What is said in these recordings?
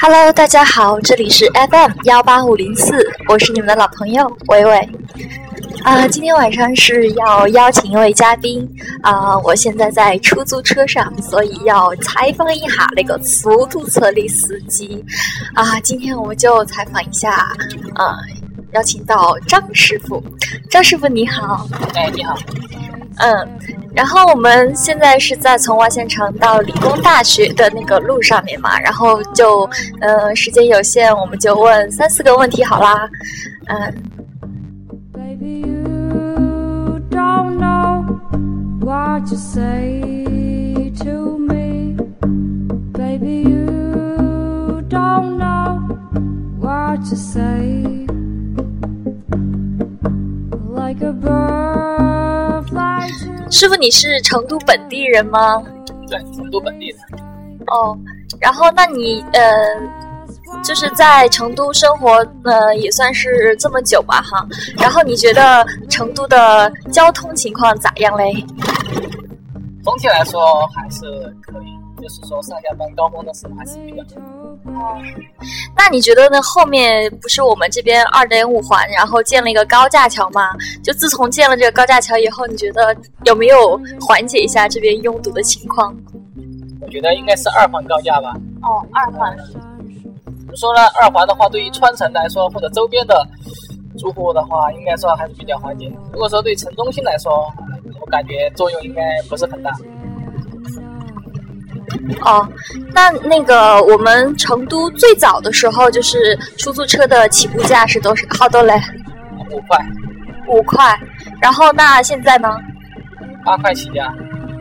Hello，大家好，这里是 FM 幺八五零四，我是你们的老朋友伟伟。啊、今天晚上是要邀请一位嘉宾啊、我现在在出租车上，所以要采访一下那个出租车的司机啊、今天我们就采访一下啊、邀请到张师傅。张师傅你好，哎，你好，嗯，然后我们现在是在从万县城到理工大学的那个路上面嘛，然后就呃时间有限，我们就问三四个问题好啦。嗯，Baby, you don't know what 师傅你是成都本地人吗？对，成都本地的，哦，然后那你呃就是在成都生活呃也算是这么久吧哈，然后你觉得成都的交通情况咋样嘞？总体来说还是可以，就是说上下班高峰的时候还是比较那你觉得呢？后面不是我们这边二点五环，然后建了一个高架桥吗？就自从建了这个高架桥以后，你觉得有没有缓解一下这边拥堵的情况？我觉得应该是二环高架吧。哦，二环。怎么说呢？二环的话，对于川城来说，或者周边的住户的话，应该说还是比较缓解。如果说对城中心来说，我感觉作用应该不是很大。哦，那那个我们成都最早的时候，就是出租车的起步价是多少？好多嘞？五块、五块。然后那现在呢？八块起价，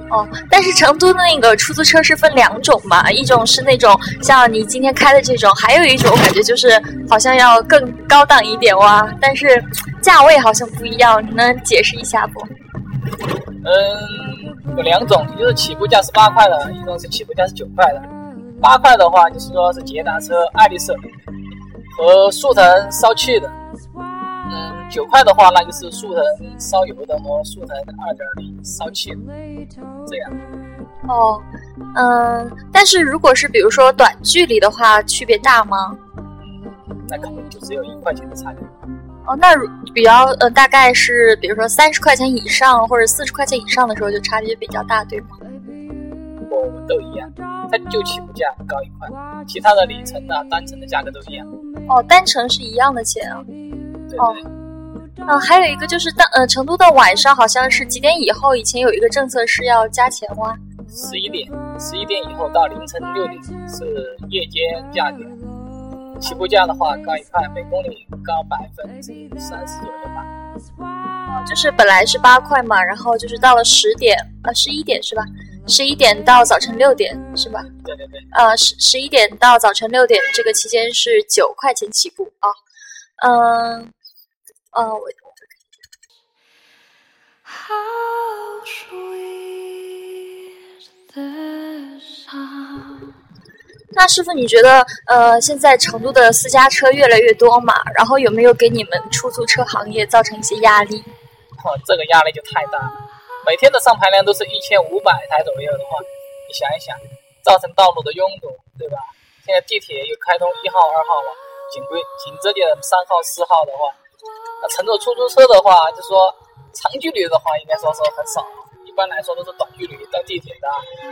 哦，但是成都的那个出租车是分两种嘛，一种是那种像你今天开的这种，还有一种感觉就是好像要更高档一点哇，但是价位好像不一样，你能解释一下不？嗯，有两种，就是起步价是八块的，一种是起步价是九块的。八块的话，就是说是捷达车、爱丽舍和速腾烧气的。嗯，九块的话，那就是速腾烧油的和速腾二点零烧气的，这样。哦，嗯，但是如果是比如说短距离的话，区别大吗？那可能就只有一块钱的差别。哦，那如比较呃，大概是比如说三十块钱以上或者四十块钱以上的时候，就差别比较大，对吗？我们都一样，它就起步价高一块，其他的里程啊、单程的价格都一样。哦，单程是一样的钱啊。对。嗯，还有一个就是当呃成都的晚上好像是几点以后，以前有一个政策是要加钱哇。十一点，十一点以后到凌晨六点是夜间价格。起步价的话高一块，每公里高百分之三十左右吧。就是本来是八块嘛，然后就是到了十点啊十一点是吧？十一点到早晨六点是吧？对对对，呃十十一点到早晨六点这个期间是九块钱起步啊。嗯呃我 How sweet the sound. 那师傅，你觉得呃，现在成都的私家车越来越多嘛？然后有没有给你们出租车行业造成一些压力？哦，这个压力就太大了。每天的上牌量都是一千五百台左右的话，你想一想，造成道路的拥堵，对吧？现在地铁又开通一号、二号了，紧规紧接着三号、四号的话，那乘坐出租车的话，就说长距离的话，应该说是很少。一般来说都是短距离，到地铁的、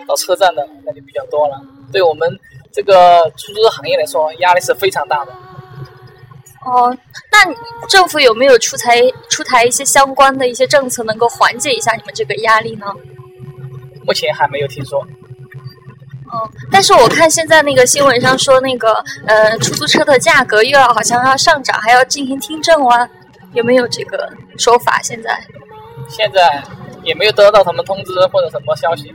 到车站的，那就比较多了。对我们这个出租车行业来说，压力是非常大的。哦，那政府有没有出台出台一些相关的一些政策，能够缓解一下你们这个压力呢？目前还没有听说。哦，但是我看现在那个新闻上说，那个呃，出租车的价格又要好像要上涨，还要进行听证啊，有没有这个说法？现在？现在也没有得到什么通知或者什么消息。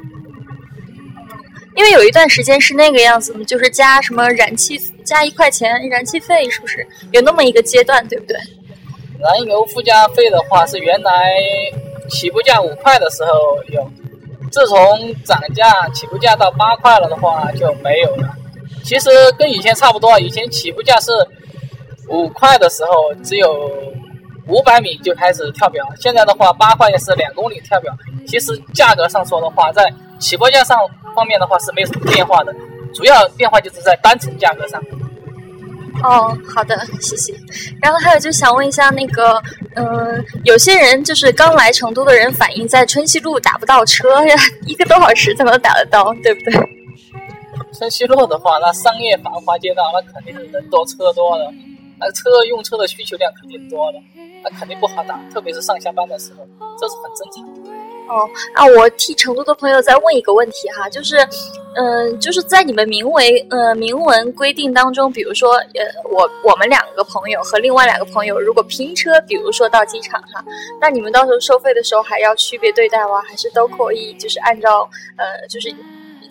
因为有一段时间是那个样子，就是加什么燃气加一块钱燃气费，是不是有那么一个阶段，对不对？燃油附加费的话是原来起步价五块的时候有，自从涨价起步价到八块了的话就没有了。其实跟以前差不多，以前起步价是五块的时候只有五百米就开始跳表，现在的话八块钱是两公里跳表。其实价格上说的话，在起步价上方面的话是没有什么变化的，主要变化就是在单程价格上。哦，好的，谢谢。然后还有就想问一下，那个，嗯，有些人就是刚来成都的人反映在春熙路打不到车呀，一个多小时才能打得到，对不对？春熙路的话，那商业繁华街道，那肯定是人多车多的，那车用车的需求量肯定多的，那肯定不好打，特别是上下班的时候，这是很正常的。哦，啊，我替成都的朋友再问一个问题哈，就是，嗯，就是在你们明文呃明文规定当中，比如说，呃，我我们两个朋友和另外两个朋友如果拼车，比如说到机场哈，那你们到时候收费的时候还要区别对待吗？还是都可以就是按照呃就是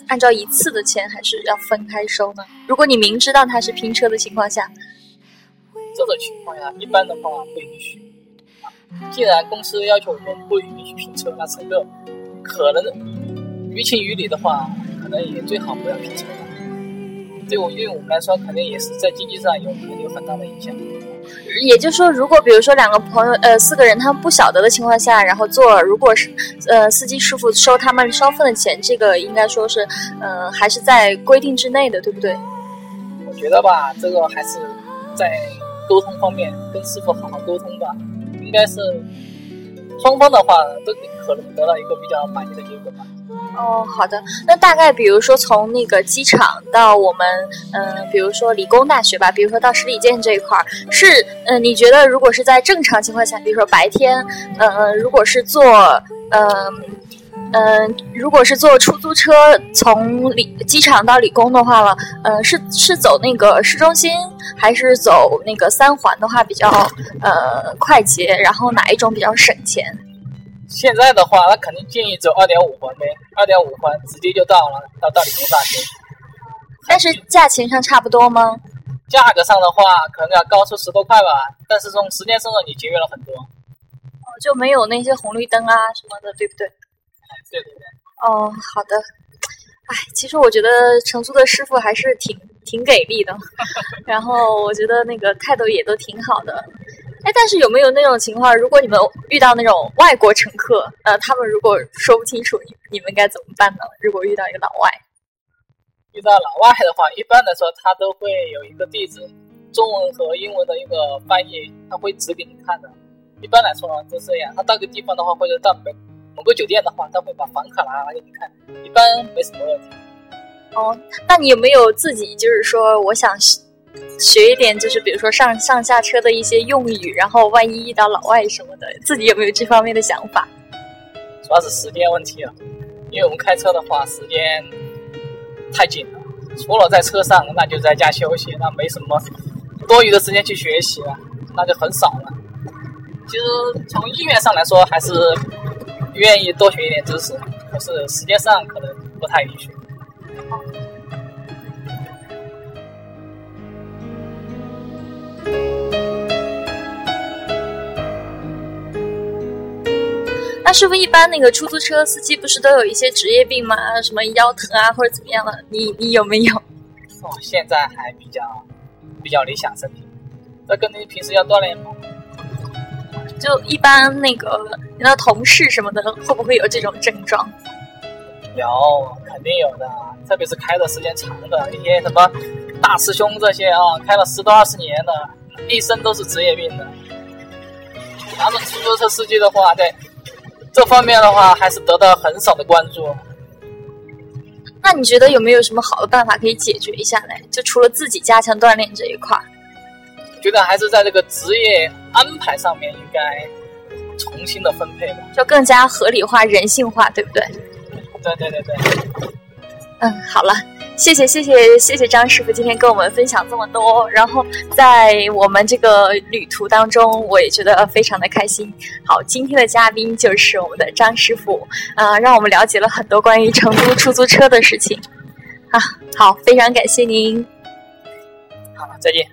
按照一次的钱，还是要分开收呢？如果你明知道他是拼车的情况下，这种情况下一般的话不允许。既然公司要求我们不允许拼车，那乘客可能于情于理的话，可能也最好不要拼车。对我，对我们来说，肯定也是在经济上有有很大的影响。也就是说，如果比如说两个朋友，呃，四个人他们不晓得的情况下，然后做，如果是呃司机师傅收他们双份的钱，这个应该说是，呃，还是在规定之内的，对不对？我觉得吧，这个还是在沟通方面跟师傅好好沟通吧。应该是双方的话都可能得到一个比较满意的结果吧。哦，好的。那大概比如说从那个机场到我们，嗯，比如说理工大学吧，比如说到十里店这一块儿，是，嗯，你觉得如果是在正常情况下，比如说白天，嗯，如果是坐，嗯。嗯，如果是坐出租车从理机场到理工的话了，嗯，是是走那个市中心，还是走那个三环的话比较呃快捷？然后哪一种比较省钱？现在的话，那肯定建议走二点五环呗，二点五环直接就到了，到到理工大学。但是价钱上差不多吗？价格上的话，可能要高出十多块吧，但是从时间上你节约了很多。哦，就没有那些红绿灯啊什么的，对不对？对对对，哦，好的。哎，其实我觉得成都的师傅还是挺挺给力的，然后我觉得那个态度也都挺好的。哎，但是有没有那种情况，如果你们遇到那种外国乘客，呃，他们如果说不清楚，你你们该怎么办呢？如果遇到一个老外，遇到老外的话，一般来说他都会有一个地址，中文和英文的一个翻译，他会指给你看的。一般来说就这样，他到个地方的话，或者到门。某个酒店的话，他会把房卡拿来给你看，一般没什么问题。哦，那你有没有自己就是说，我想学一点，就是比如说上上下车的一些用语，然后万一遇到老外什么的，自己有没有这方面的想法？主要是时间问题啊，因为我们开车的话时间太紧了，除了在车上，那就在家休息，那没什么多余的时间去学习了，那就很少了。其实从意愿上来说，还是。愿意多学一点知识，可是时间上可能不太允许。那师傅，一般那个出租车司机不是都有一些职业病吗？什么腰疼啊，或者怎么样的？你你有没有？哦，现在还比较比较理想身体，这跟你平时要锻炼吗？就一般那个你的同事什么的，会不会有这种症状？有，肯定有的。特别是开的时间长的，一些什么大师兄这些啊，开了十多二十年的，一身都是职业病的。咱们出租车司机的话，在这方面的话，还是得到很少的关注。那你觉得有没有什么好的办法可以解决一下呢？就除了自己加强锻炼这一块？觉得还是在这个职业安排上面应该重新的分配吧，就更加合理化、人性化，对不对？对对对对。嗯，好了，谢谢谢谢谢谢张师傅今天跟我们分享这么多，然后在我们这个旅途当中，我也觉得非常的开心。好，今天的嘉宾就是我们的张师傅，啊，让我们了解了很多关于成都出租车的事情。啊，好，非常感谢您。好，再见。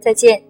再见。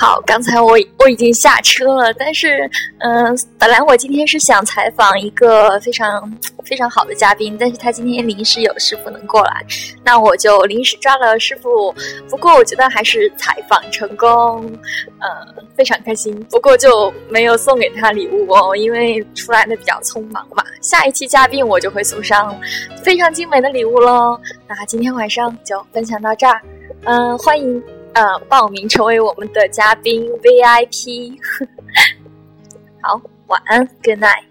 好，刚才我我已经下车了，但是，嗯，本来我今天是想采访一个非常非常好的嘉宾，但是他今天临时有事不能过来，那我就临时抓了师傅。不过我觉得还是采访成功，呃，非常开心。不过就没有送给他礼物哦，因为出来的比较匆忙嘛。下一期嘉宾我就会送上非常精美的礼物喽。那今天晚上就分享到这儿，嗯，欢迎。呃，报名成为我们的嘉宾 VIP。好，晚安，Good night。